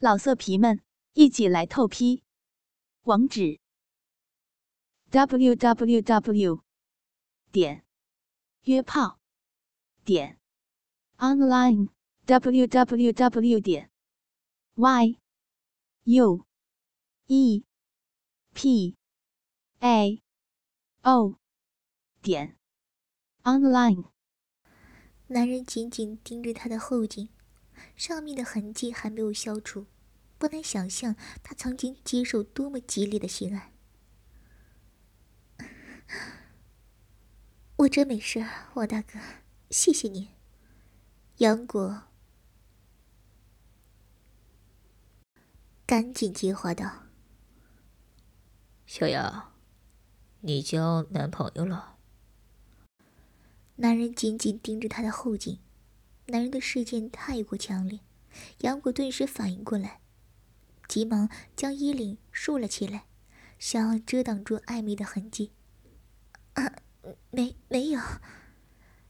老色皮们，一起来透批！网址：w w w 点约炮点 online w w w 点 y u e p a o 点 online。男人紧紧盯着他的后颈。上面的痕迹还没有消除，不难想象他曾经接受多么激烈的性爱。我真没事，王大哥，谢谢你。杨果赶紧接话道：“小杨，你交男朋友了？”男人紧紧盯着他的后颈。男人的视线太过强烈，杨果顿时反应过来，急忙将衣领竖了起来，想要遮挡住暧昧的痕迹。啊，没没有，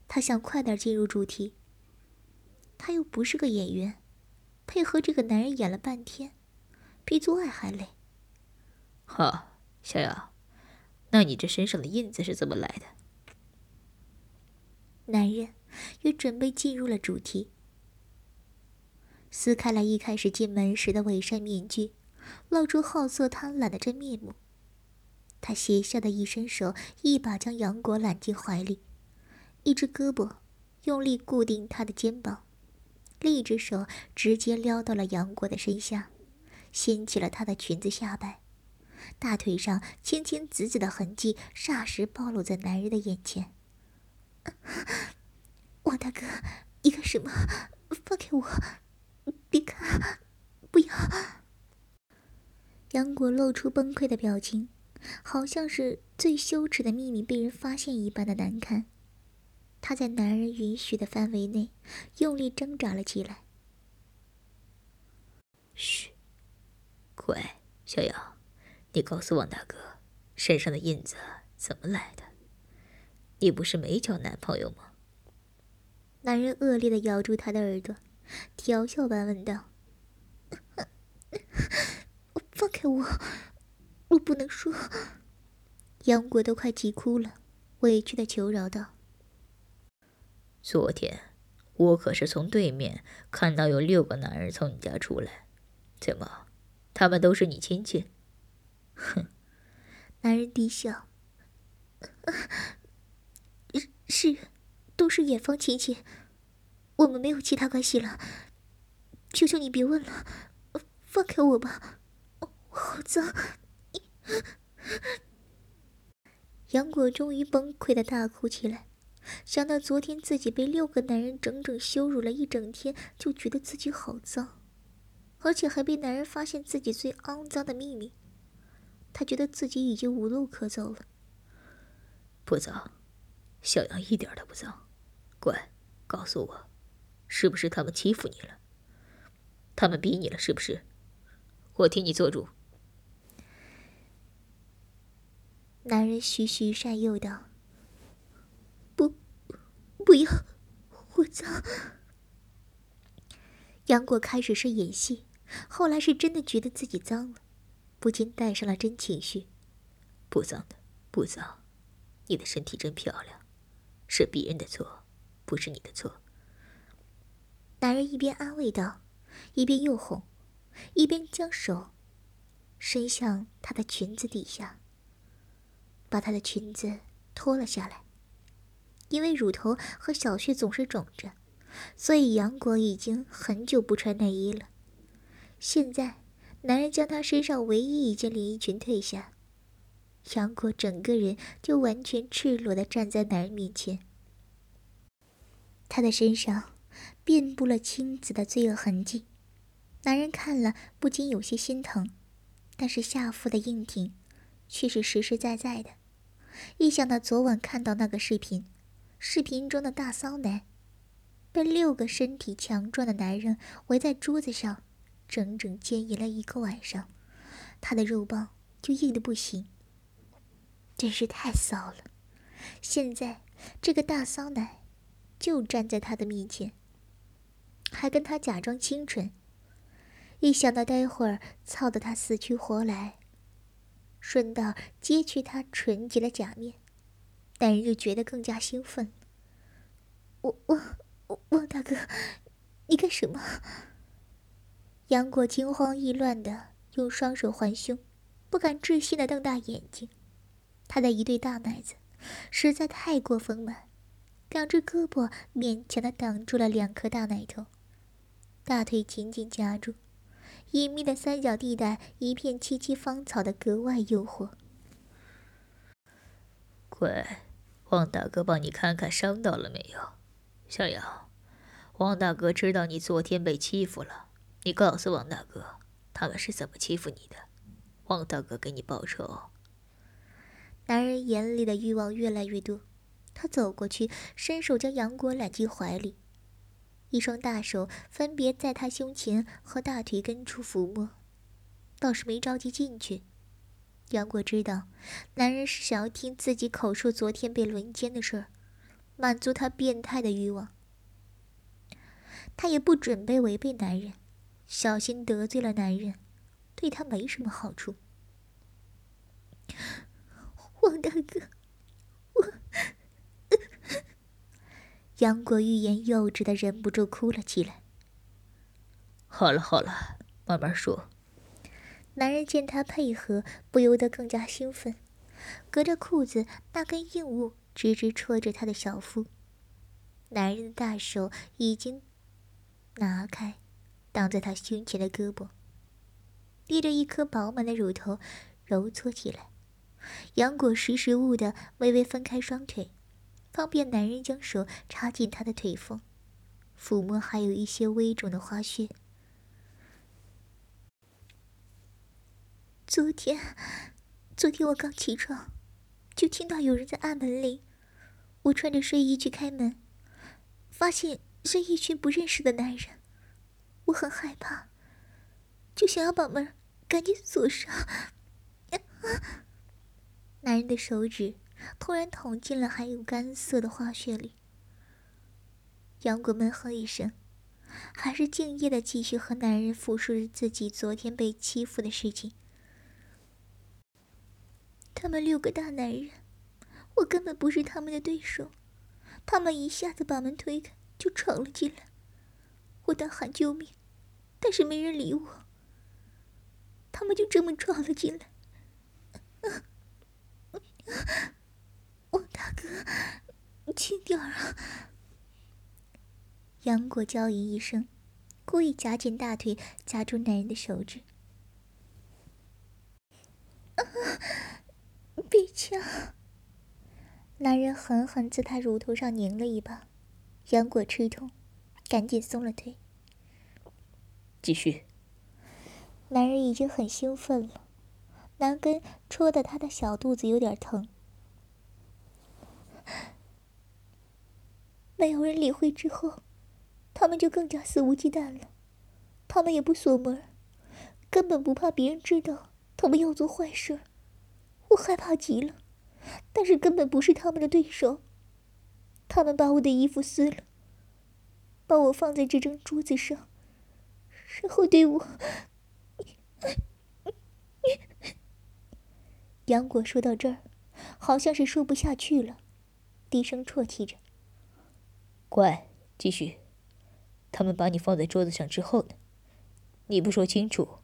他想快点进入主题。他又不是个演员，配合这个男人演了半天，比做爱还累。哈，小雅，那你这身上的印子是怎么来的？男人。也准备进入了主题，撕开了一开始进门时的伪善面具，露出好色贪婪的真面目。他斜下的一伸手，一把将杨果揽进怀里，一只胳膊用力固定他的肩膀，另一只手直接撩到了杨果的身下，掀起了她的裙子下摆，大腿上青青紫紫的痕迹霎时暴露在男人的眼前。王大哥，你干什么？放开我！别看，不要！杨果露出崩溃的表情，好像是最羞耻的秘密被人发现一般的难堪。他在男人允许的范围内用力挣扎了起来。嘘，乖，小杨，你告诉王大哥，身上的印子怎么来的？你不是没交男朋友吗？男人恶劣的咬住她的耳朵，调笑般问道：“放开我，我不能说。”杨果都快急哭了，委屈的求饶道：“昨天我可是从对面看到有六个男人从你家出来，怎么，他们都是你亲戚？”哼，男人低笑：“是。”都是远方亲戚，我们没有其他关系了。求求你别问了，放开我吧，我好脏！杨果终于崩溃的大哭起来，想到昨天自己被六个男人整整羞辱了一整天，就觉得自己好脏，而且还被男人发现自己最肮脏的秘密，他觉得自己已经无路可走了。不脏，小杨一点都不脏。乖，告诉我，是不是他们欺负你了？他们逼你了，是不是？我替你做主。男人徐徐善诱道：“不，不要，我脏。”杨果开始是演戏，后来是真的觉得自己脏了，不禁带上了真情绪：“不脏的，不脏，你的身体真漂亮，是别人的错。”不是你的错。男人一边安慰道，一边又哄，一边将手伸向她的裙子底下，把她的裙子脱了下来。因为乳头和小穴总是肿着，所以杨果已经很久不穿内衣了。现在，男人将她身上唯一一件连衣裙褪下，杨果整个人就完全赤裸的站在男人面前。他的身上遍布了青紫的罪恶痕迹，男人看了不禁有些心疼，但是下腹的硬挺却是实实在在的。一想到昨晚看到那个视频，视频中的大骚男被六个身体强壮的男人围在桌子上，整整奸淫了一个晚上，他的肉棒就硬的不行，真是太骚了。现在这个大骚男。就站在他的面前，还跟他假装清纯，一想到待会儿操得他死去活来，顺道揭去他纯洁的假面，男人就觉得更加兴奋。我我王大哥，你干什么？杨果惊慌意乱的用双手环胸，不敢置信的瞪大眼睛。他的一对大奶子实在太过丰满，两只胳膊勉强的挡住了两颗大奶头，大腿紧紧夹住。隐秘的三角地带，一片萋萋芳草的格外诱惑。乖，王大哥帮你看看伤到了没有？小杨，王大哥知道你昨天被欺负了，你告诉王大哥他们是怎么欺负你的，王大哥给你报仇。男人眼里的欲望越来越多，他走过去，伸手将杨果揽进怀里。一双大手分别在他胸前和大腿根处抚摸，倒是没着急进去。杨果知道，男人是想要听自己口述昨天被轮奸的事儿，满足他变态的欲望。他也不准备违背男人，小心得罪了男人，对他没什么好处。王大哥，我。杨果欲言又止的，忍不住哭了起来。好了好了，慢慢说。男人见她配合，不由得更加兴奋，隔着裤子那根硬物直直戳着他的小腹。男人的大手已经拿开，挡在他胸前的胳膊，捏着一颗饱满的乳头揉搓起来。杨果识时务的微微分开双腿。方便男人将手插进她的腿缝，抚摸还有一些微肿的花穴。昨天，昨天我刚起床，就听到有人在按门铃。我穿着睡衣去开门，发现是一群不认识的男人。我很害怕，就想要把门赶紧锁上。男人的手指。突然捅进了还有干涩的花穴里，杨果闷哼一声，还是敬业的继续和男人复述着自己昨天被欺负的事情。他们六个大男人，我根本不是他们的对手，他们一下子把门推开就闯了进来，我大喊救命，但是没人理我，他们就这么闯了进来。王大哥，轻点儿啊！杨果娇吟一声，故意夹紧大腿，夹住男人的手指。啊！别掐！男人狠狠在他乳头上拧了一把，杨果吃痛，赶紧松了腿。继续。男人已经很兴奋了，男根戳的他的小肚子有点疼。没有人理会之后，他们就更加肆无忌惮了。他们也不锁门，根本不怕别人知道他们要做坏事。我害怕极了，但是根本不是他们的对手。他们把我的衣服撕了，把我放在这张桌子上，然后对我……杨果说到这儿，好像是说不下去了，低声啜泣着。乖，继续。他们把你放在桌子上之后呢？你不说清楚，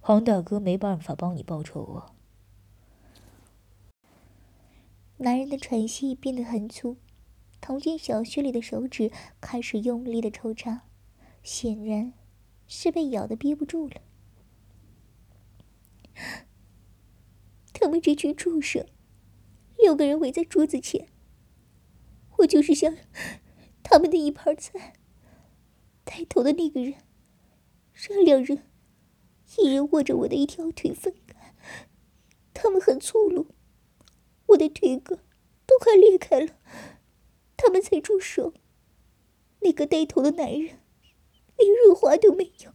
黄大哥没办法帮你报仇啊。男人的喘息变得很粗，捅进小穴里的手指开始用力的抽插，显然是被咬的憋不住了。他们这群畜生，六个人围在桌子前，我就是想。他们的一盘菜，带头的那个人让两人一人握着我的一条腿分开，他们很粗鲁，我的腿根都快裂开了，他们才住手。那个带头的男人连润滑都没有，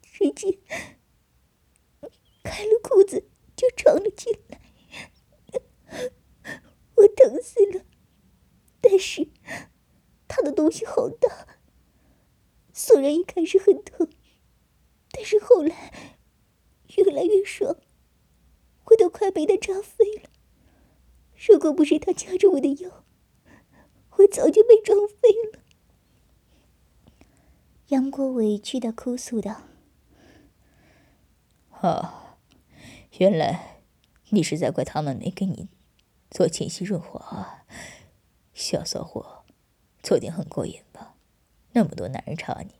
直接开了裤子就闯了进来，我疼死了。但是，他的东西好大。虽然一开始很疼，但是后来越来越爽，我都快被他扎飞了。如果不是他掐着我的腰，我早就被撞飞了。杨过委屈的哭诉道：“啊，原来你是在怪他们没给你做前戏润滑啊，小骚货，做点很过瘾吧？那么多男人插你，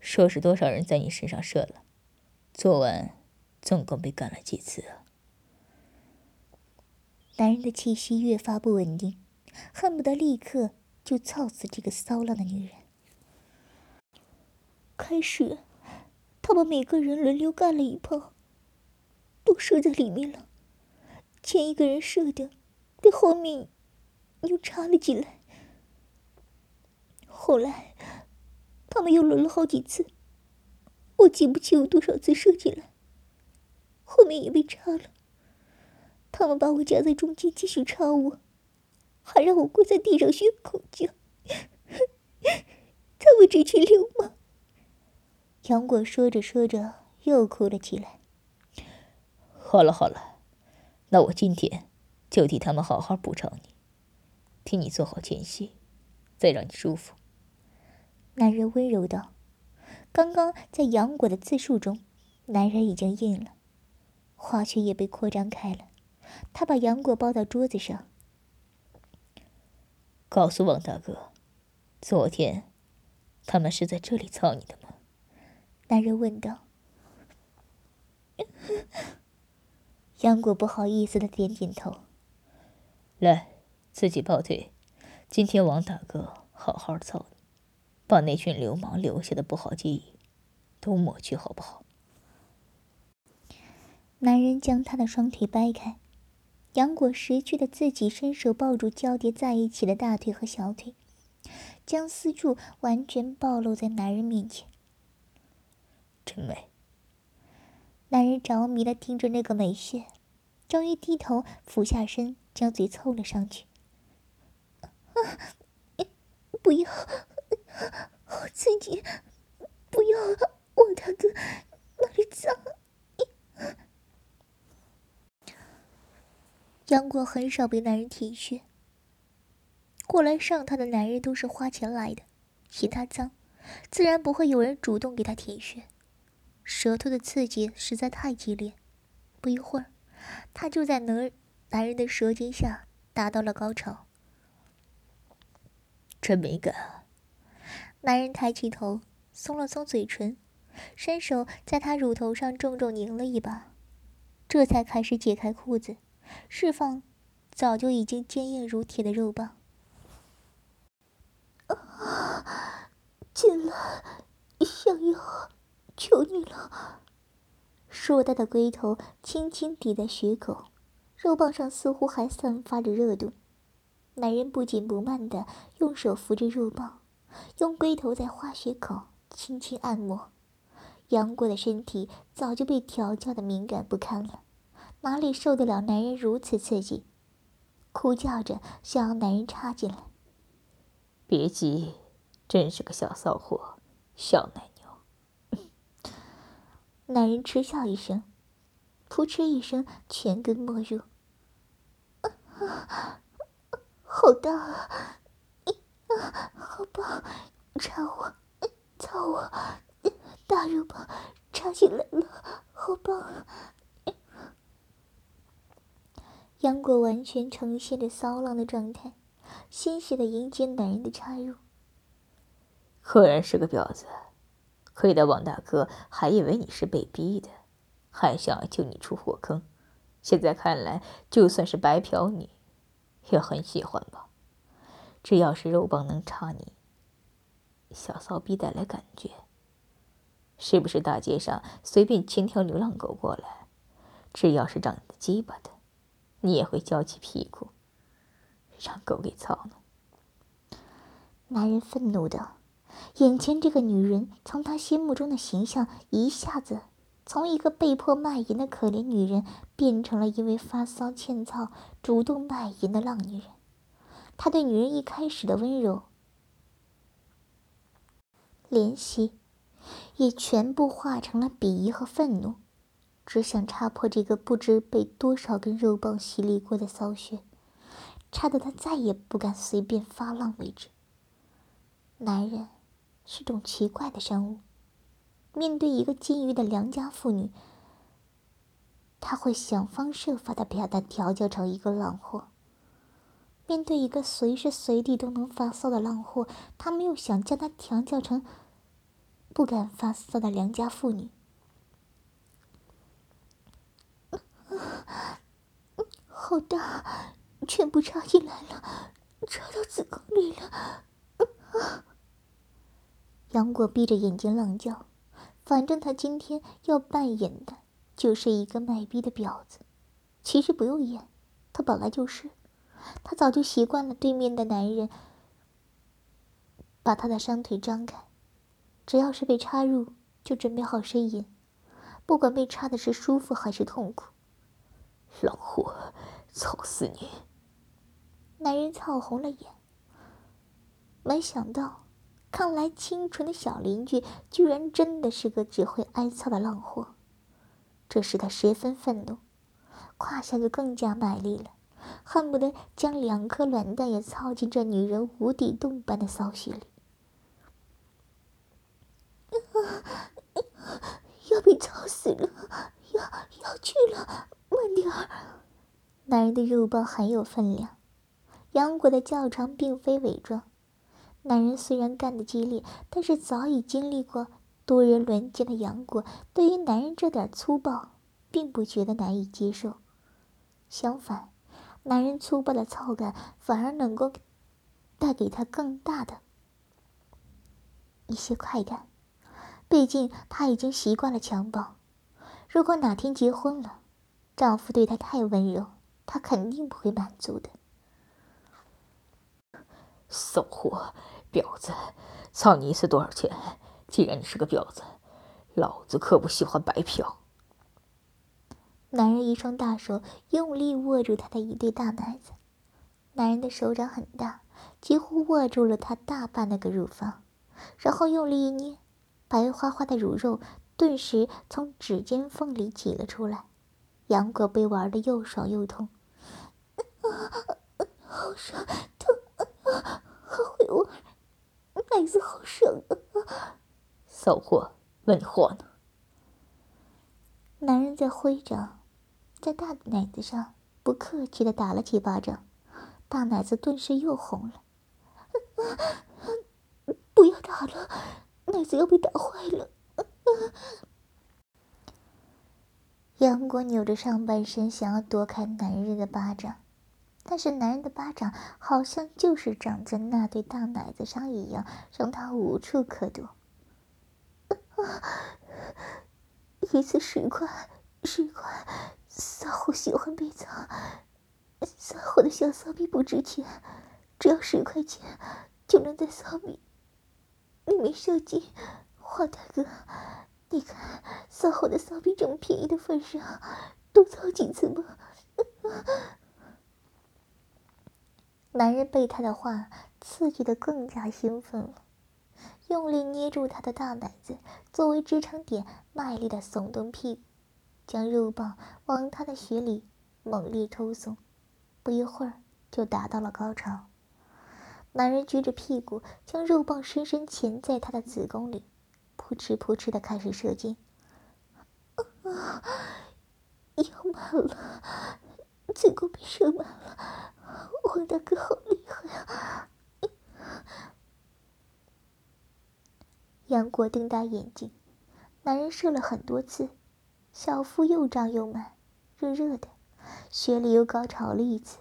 说是多少人在你身上射了？昨晚总共被干了几次啊？”男人的气息越发不稳定，恨不得立刻就操死这个骚浪的女人。开始，他把每个人轮流干了一炮，都射在里面了。前一个人射的，在后面又插了进来。后来，他们又轮了好几次，我记不清有多少次射进来，后面也被插了。他们把我夹在中间，继续插我，还让我跪在地上学口叫。他们这群流氓！杨果说着说着又哭了起来。好了好了，那我今天就替他们好好补偿你，替你做好前戏，再让你舒服。男人温柔道：“刚刚在杨果的自述中，男人已经硬了，花圈也被扩张开了。”他把杨果抱到桌子上，告诉王大哥，昨天他们是在这里操你的吗？男人问道。杨果不好意思的点点头。来，自己抱腿。今天王大哥好好操你，把那群流氓留下的不好记忆都抹去，好不好？男人将他的双腿掰开。杨果识趣的自己伸手抱住交叠在一起的大腿和小腿，将私处完全暴露在男人面前。真美。男人着迷的盯着那个美穴，终于低头俯下身，将嘴凑了上去。不要，好刺激！不要，我大哥，那里脏。杨过很少被男人舔穴，过来上他的男人都是花钱来的，嫌他脏，自然不会有人主动给他舔穴。舌头的刺激实在太激烈，不一会儿，他就在男男人的舌尖下达到了高潮。真没感！男人抬起头，松了松嘴唇，伸手在他乳头上重重拧了一把，这才开始解开裤子。释放早就已经坚硬如铁的肉棒。啊，进来，小妖，求你了！硕大的龟头轻轻抵在穴口，肉棒上似乎还散发着热度。男人不紧不慢地用手扶着肉棒，用龟头在花穴口轻轻按摩。杨过的身体早就被调教的敏感不堪了。哪里受得了男人如此刺激？哭叫着想要男人插进来。别急，真是个小骚货，小奶牛。男人嗤笑一声，扑哧一声，全根没入。好大啊！好棒！插我，操我！大肉棒插进来了，好棒！杨果完全呈现着骚浪的状态，欣喜的迎接男人的插入。果然是个婊子，亏得王大哥还以为你是被逼的，还想救你出火坑。现在看来，就算是白嫖你，也很喜欢吧？只要是肉棒能插你，小骚逼带来感觉，是不是大街上随便牵条流浪狗过来，只要是长得鸡巴的？你也会翘起屁股，让狗给操呢？男人愤怒的：“眼前这个女人，从他心目中的形象，一下子从一个被迫卖淫的可怜女人，变成了因为发骚欠操主动卖淫的浪女人。他对女人一开始的温柔、怜惜，也全部化成了鄙夷和愤怒，只想插破这个不知被多少根肉棒洗礼过的骚穴，插得他再也不敢随便发浪为止。男人是种奇怪的生物，面对一个禁欲的良家妇女，他会想方设法的把她调教成一个浪货。面对一个随时随地都能发骚的浪货，他们又想将她调教成不敢发骚的良家妇女。好大，全部插进来了，插到子宫里了。杨果闭着眼睛浪叫，反正他今天要扮演的就是一个卖逼的婊子。其实不用演，他本来就是。他早就习惯了对面的男人把他的双腿张开，只要是被插入，就准备好呻吟，不管被插的是舒服还是痛苦。老货，操死你！男人操红了眼，没想到看来清纯的小邻居居然真的是个只会挨操的浪货，这使他十分愤怒，胯下就更加卖力了。恨不得将两颗卵蛋也操进这女人无底洞般的骚穴里，要被操死了！要要去了，慢点儿！男人的肉棒很有分量，杨果的较长并非伪装。男人虽然干得激烈，但是早已经历过多人轮奸的杨果，对于男人这点粗暴，并不觉得难以接受，相反。男人粗暴的操感反而能够带给他更大的一些快感，毕竟他已经习惯了强暴。如果哪天结婚了，丈夫对她太温柔，她肯定不会满足的。骚货，婊子，操你一次多少钱？既然你是个婊子，老子可不喜欢白嫖。男人一双大手用力握住她的一对大奶子，男人的手掌很大，几乎握住了她大半那个乳房，然后用力一捏，白花花的乳肉顿时从指尖缝里挤了出来。杨果被玩的又爽又痛，啊 好爽，痛，好会玩，奶子好爽啊！骚货，问你话呢。男人在挥掌。在大奶子上不客气的打了几巴掌，大奶子顿时又红了。不要打了，奶子要被打坏了。杨果扭着上半身，想要躲开男人的巴掌，但是男人的巴掌好像就是长在那对大奶子上一样，让他无处可躲。一次十块，十块。骚货喜欢被操，骚货的小骚逼不值钱，只要十块钱就能在骚逼里面射精。黄大哥，你看骚货的骚逼这么便宜的份上，多操几次吧。男人被他的话刺激的更加兴奋了，用力捏住他的大奶子作为支撑点，卖力的耸动屁股。将肉棒往他的血里猛烈抽送，不一会儿就达到了高潮。男人撅着屁股，将肉棒深深钳在他的子宫里，扑哧扑哧的开始射精。要满了，子宫被射满了，王大哥好厉害啊！杨过瞪大眼睛，男人射了很多次。小腹又胀又满，热热的，血里又高潮了一次。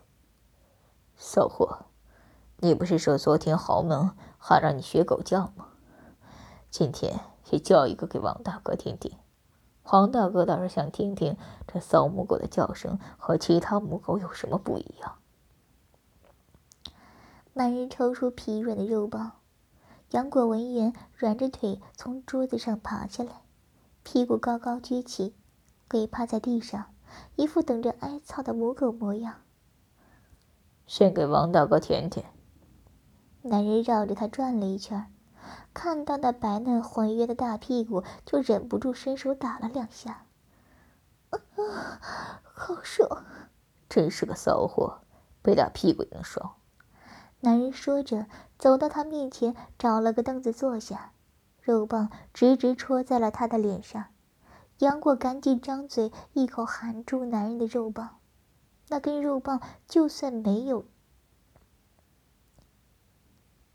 骚货，你不是说昨天豪门还让你学狗叫吗？今天也叫一个给王大哥听听。黄大哥倒是想听听这骚母狗的叫声和其他母狗有什么不一样。男人抽出疲软的肉包，杨果闻言软着腿从桌子上爬下来，屁股高高撅起。跪趴在地上，一副等着挨操的母狗模样。先给王大哥舔舔。男人绕着他转了一圈，看到那白嫩浑圆的大屁股，就忍不住伸手打了两下。啊，好爽！真是个骚货，被打屁股硬爽。男人说着，走到他面前，找了个凳子坐下，肉棒直直戳在了他的脸上。杨过赶紧张嘴，一口含住男人的肉棒。那根肉棒就算没有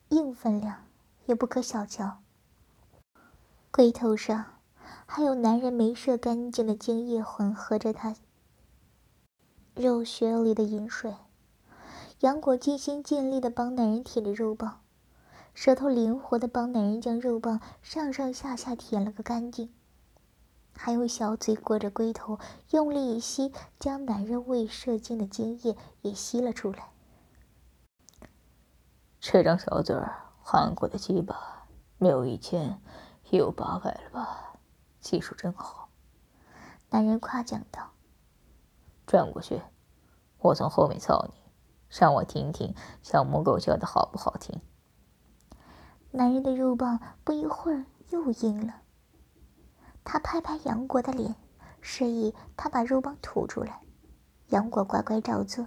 硬分量，也不可小瞧。龟头上还有男人没射干净的精液混合着他肉穴里的饮水。杨果尽心尽力的帮男人舔着肉棒，舌头灵活的帮男人将肉棒上上下下舔了个干净，还用小嘴裹着龟头，用力一吸，将男人未射精的精液也吸了出来。这张小嘴儿含过的鸡巴，没有一千，也有八百了吧？技术真好。男人夸奖道：“转过去，我从后面操你。”让我听听小母狗叫的好不好听。男人的肉棒不一会儿又硬了。他拍拍杨果的脸，示意他把肉棒吐出来。杨果乖乖照做，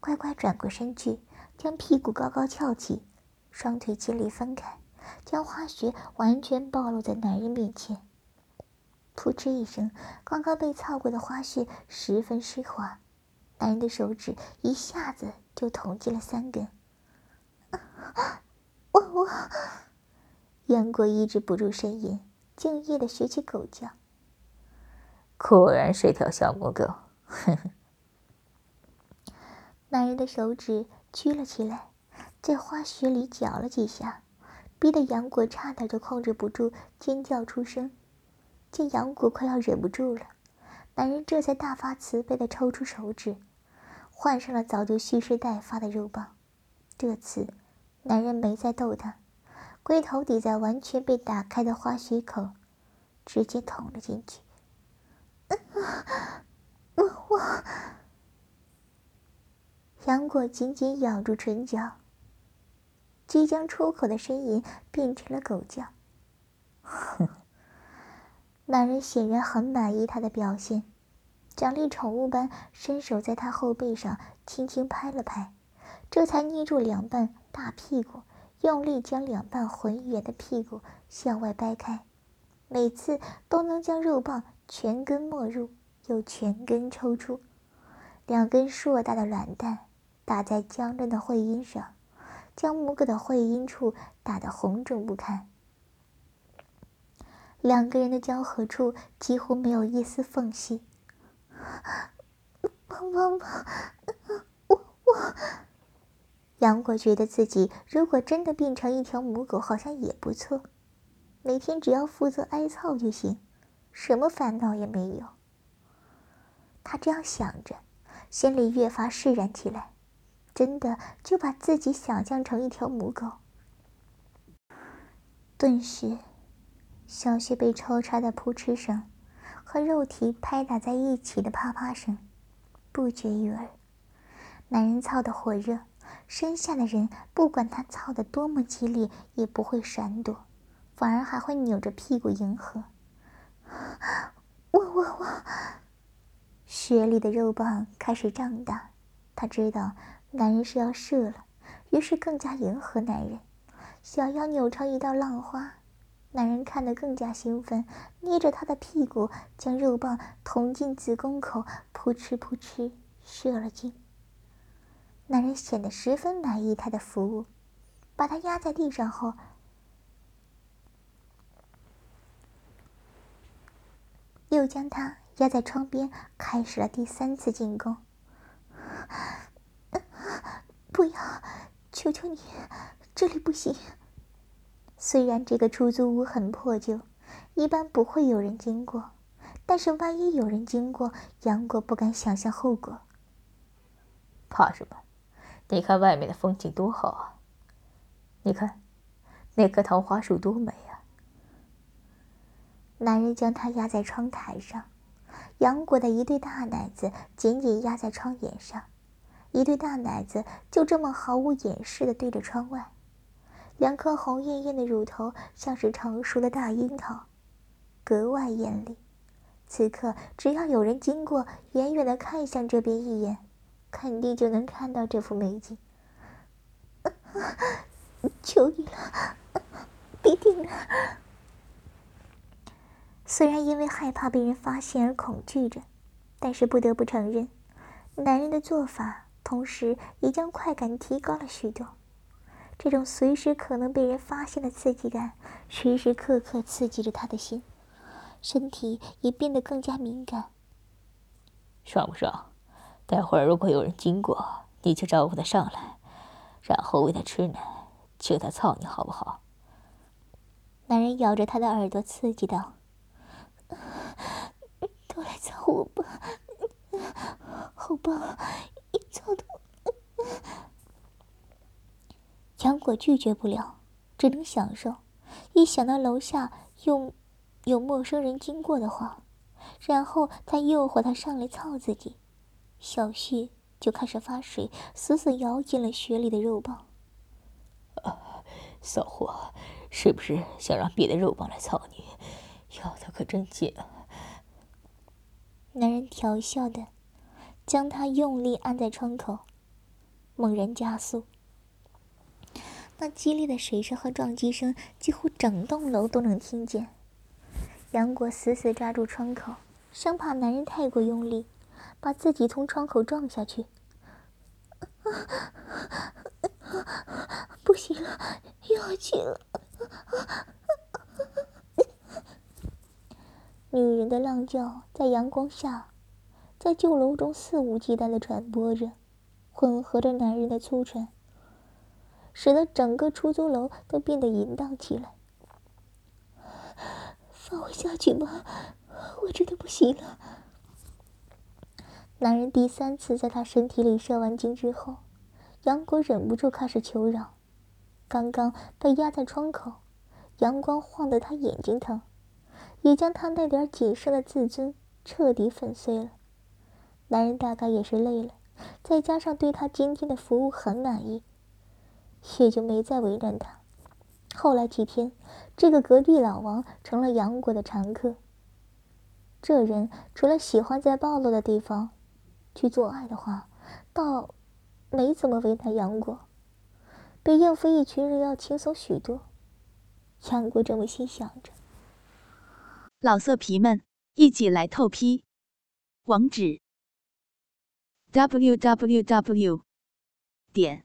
乖乖转过身去，将屁股高高翘起，双腿尽力分开，将花穴完全暴露在男人面前。噗嗤一声，刚刚被操过的花穴十分湿滑。男人的手指一下子就捅进了三根，我我，杨过抑制不住呻吟，敬业的学起狗叫。果然是条小母狗，哼哼。男人的手指屈了起来，在花穴里搅了几下，逼得杨果差点就控制不住尖叫出声。见杨果快要忍不住了，男人这才大发慈悲的抽出手指。换上了早就蓄势待发的肉棒，这次男人没再逗他，龟头抵在完全被打开的花穴口，直接捅了进去。我我，杨果紧紧咬住唇角，即将出口的呻吟变成了狗叫。哼 男人显然很满意他的表现。奖励宠物般伸手在他后背上轻轻拍了拍，这才捏住两半大屁股，用力将两半浑圆的屁股向外掰开，每次都能将肉棒全根没入，又全根抽出。两根硕大的卵蛋打在僵硬的会阴上，将母狗的会阴处打得红肿不堪。两个人的交合处几乎没有一丝缝隙。帮帮帮！我我，杨过觉得自己如果真的变成一条母狗，好像也不错。每天只要负责挨操就行，什么烦恼也没有。他这样想着，心里越发释然起来，真的就把自己想象成一条母狗。顿时，小穴被抽插的扑哧声。和肉体拍打在一起的啪啪声不绝于耳。男人操得火热，身下的人不管他操得多么激烈，也不会闪躲，反而还会扭着屁股迎合。我 我我，雪里的肉棒开始胀大，他知道男人是要射了，于是更加迎合男人，想要扭成一道浪花。男人看得更加兴奋，捏着她的屁股，将肉棒捅进子宫口，扑哧扑哧射了进。男人显得十分满意她的服务，把她压在地上后，又将她压在窗边，开始了第三次进攻。不要，求求你，这里不行。虽然这个出租屋很破旧，一般不会有人经过，但是万一有人经过，杨果不敢想象后果。怕什么？你看外面的风景多好啊！你看，那棵桃花树多美啊！男人将她压在窗台上，杨果的一对大奶子紧紧压在窗沿上，一对大奶子就这么毫无掩饰的对着窗外。两颗红艳艳的乳头像是成熟的大樱桃，格外艳丽。此刻，只要有人经过，远远的看向这边一眼，肯定就能看到这幅美景。求你了，别停了！虽然因为害怕被人发现而恐惧着，但是不得不承认，男人的做法同时也将快感提高了许多。这种随时可能被人发现的刺激感，时时刻刻刺激着他的心。身体也变得更加敏感。爽不爽？待会儿如果有人经过，你就招呼他上来，然后喂他吃奶，求他操你好不好？男人咬着他的耳朵，刺激道：“都来操我吧，好棒，一操的。”杨果拒绝不了，只能享受。一想到楼下又……有陌生人经过的话，然后他诱惑他上来操自己，小旭就开始发水，死死咬紧了雪里的肉棒。啊，骚货，是不是想让别的肉棒来操你？咬的可真紧啊！男人调笑的，将他用力按在窗口，猛然加速。那激烈的水声和撞击声，几乎整栋楼都能听见。杨果死死抓住窗口，生怕男人太过用力，把自己从窗口撞下去。不行了，要紧了！女人的浪叫在阳光下，在旧楼中肆无忌惮的传播着，混合着男人的粗喘，使得整个出租楼都变得淫荡起来。放我下去吧，我真的不行了。男人第三次在他身体里射完精之后，杨果忍不住开始求饶。刚刚被压在窗口，阳光晃得他眼睛疼，也将他那点仅剩的自尊彻底粉碎了。男人大概也是累了，再加上对他今天的服务很满意，也就没再为难他。后来几天，这个隔壁老王成了杨果的常客。这人除了喜欢在暴露的地方去做爱的话，倒没怎么为难杨果，比应付一群人要轻松许多。杨果这么心想着。老色皮们，一起来透批！网址：w w w. 点